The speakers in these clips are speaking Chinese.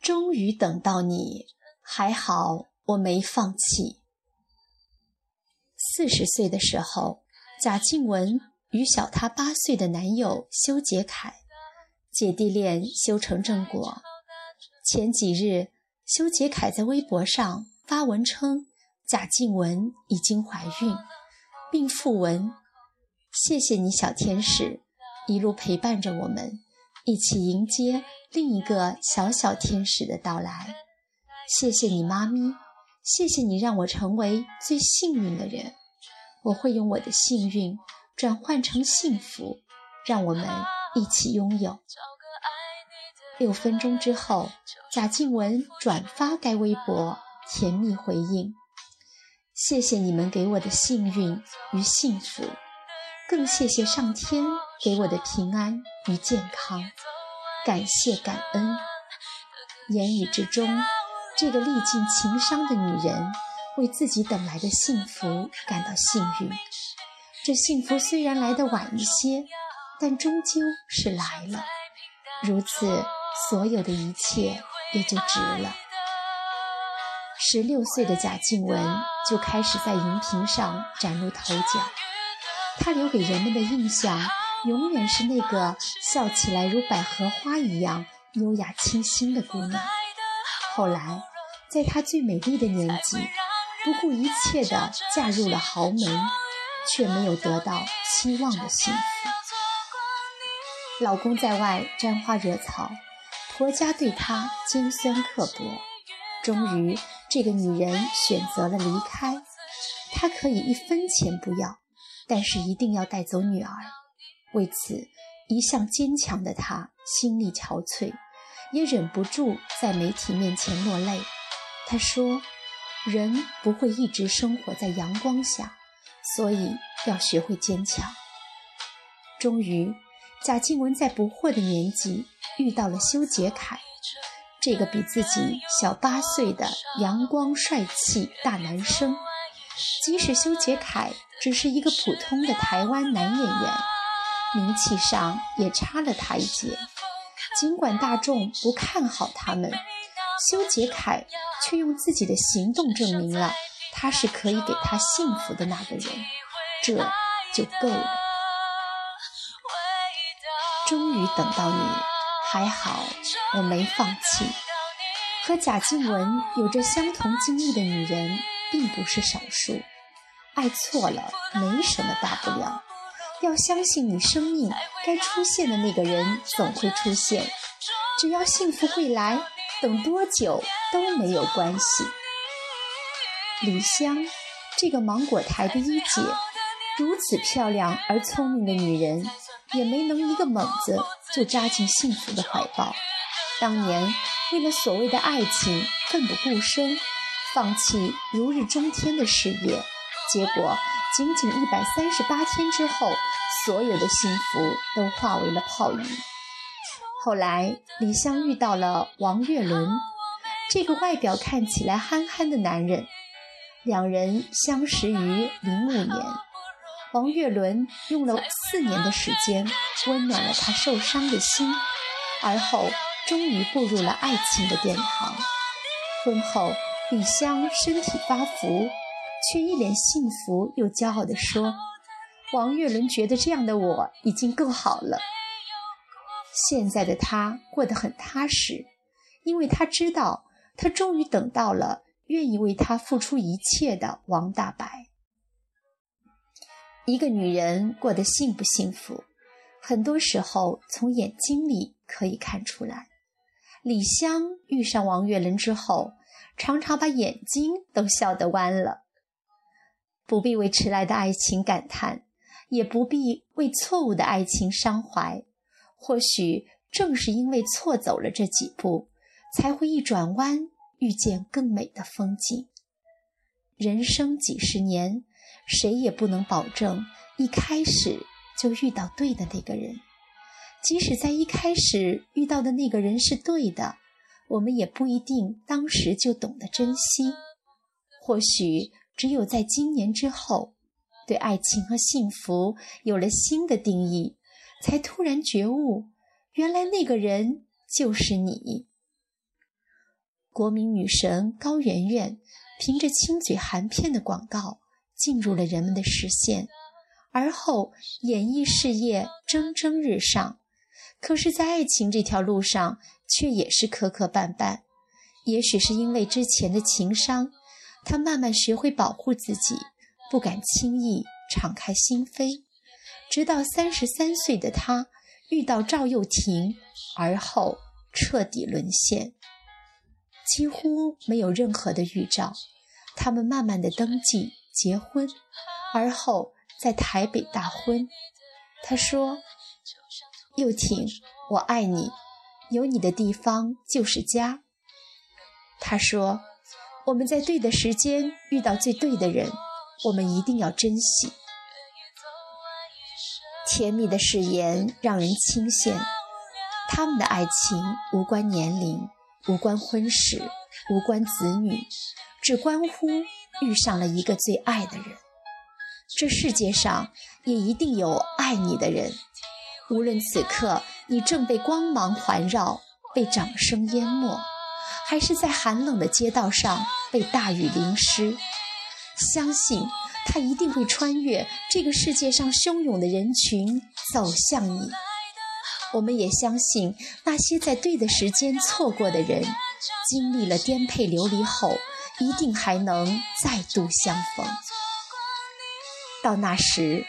终于等到你，还好我没放弃。四十岁的时候，贾静雯与小她八岁的男友修杰楷，姐弟恋修成正果。前几日，修杰楷在微博上发文称贾静雯已经怀孕，并附文：“谢谢你，小天使，一路陪伴着我们，一起迎接另一个小小天使的到来。谢谢你，妈咪。”谢谢你让我成为最幸运的人，我会用我的幸运转换成幸福，让我们一起拥有。六分钟之后，贾静雯转发该微博，甜蜜回应：“谢谢你们给我的幸运与幸福，更谢谢上天给我的平安与健康，感谢感恩。”言语之中。这个历尽情伤的女人，为自己等来的幸福感到幸运。这幸福虽然来得晚一些，但终究是来了。如此，所有的一切也就值了。十六岁的贾静雯就开始在荧屏上崭露头角，她留给人们的印象永远是那个笑起来如百合花一样优雅清新的姑娘。后来，在她最美丽的年纪，不顾一切地嫁入了豪门，却没有得到期望的幸福。老公在外沾花惹草，婆家对她尖酸刻薄。终于，这个女人选择了离开。她可以一分钱不要，但是一定要带走女儿。为此，一向坚强的她心力憔悴。也忍不住在媒体面前落泪。他说：“人不会一直生活在阳光下，所以要学会坚强。”终于，贾静雯在不惑的年纪遇到了修杰楷，这个比自己小八岁的阳光帅气大男生。即使修杰楷只是一个普通的台湾男演员，名气上也差了他一截。尽管大众不看好他们，修杰楷却用自己的行动证明了他是可以给他幸福的那个人，这就够了。终于等到你，还好我没放弃。和贾静雯有着相同经历的女人并不是少数，爱错了没什么大不了。要相信你生命该出现的那个人总会出现，只要幸福会来，等多久都没有关系。李湘，这个芒果台的一姐，如此漂亮而聪明的女人，也没能一个猛子就扎进幸福的怀抱。当年为了所谓的爱情奋不顾身，放弃如日中天的事业，结果。仅仅一百三十八天之后，所有的幸福都化为了泡影。后来，李湘遇到了王岳伦，这个外表看起来憨憨的男人。两人相识于零五年，王岳伦用了四年的时间温暖了他受伤的心，而后终于步入了爱情的殿堂。婚后，李湘身体发福。却一脸幸福又骄傲地说：“王岳伦觉得这样的我已经够好了。现在的他过得很踏实，因为他知道他终于等到了愿意为他付出一切的王大白。一个女人过得幸不幸福，很多时候从眼睛里可以看出来。李湘遇上王岳伦之后，常常把眼睛都笑得弯了。”不必为迟来的爱情感叹，也不必为错误的爱情伤怀。或许正是因为错走了这几步，才会一转弯遇见更美的风景。人生几十年，谁也不能保证一开始就遇到对的那个人。即使在一开始遇到的那个人是对的，我们也不一定当时就懂得珍惜。或许。只有在今年之后，对爱情和幸福有了新的定义，才突然觉悟，原来那个人就是你。国民女神高圆圆凭着亲嘴含片的广告进入了人们的视线，而后演艺事业蒸蒸日上。可是，在爱情这条路上，却也是磕磕绊绊。也许是因为之前的情伤，他慢慢学会保护自己。不敢轻易敞开心扉，直到三十三岁的他遇到赵又廷，而后彻底沦陷，几乎没有任何的预兆。他们慢慢的登记结婚，而后在台北大婚。他说：“又廷，我爱你，有你的地方就是家。”他说：“我们在对的时间遇到最对的人。”我们一定要珍惜甜蜜的誓言，让人倾羡。他们的爱情无关年龄，无关婚史，无关子女，只关乎遇上了一个最爱的人。这世界上也一定有爱你的人，无论此刻你正被光芒环绕，被掌声淹没，还是在寒冷的街道上被大雨淋湿。相信他一定会穿越这个世界上汹涌的人群走向你。我们也相信那些在对的时间错过的人，经历了颠沛流离后，一定还能再度相逢。到那时，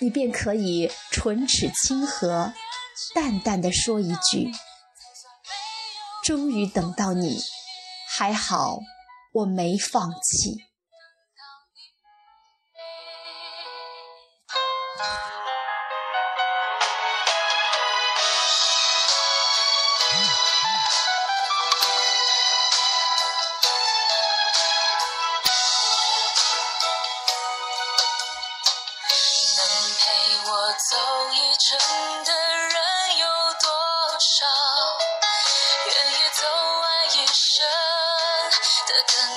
你便可以唇齿清和，淡淡的说一句：“终于等到你，还好我没放弃。”陪我走一程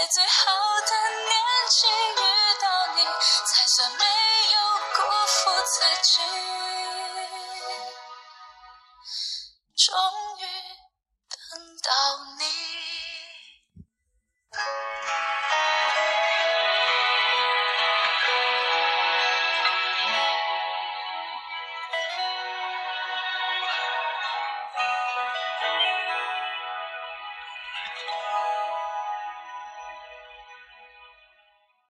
在最好的年纪遇到你，才算没有辜负自己。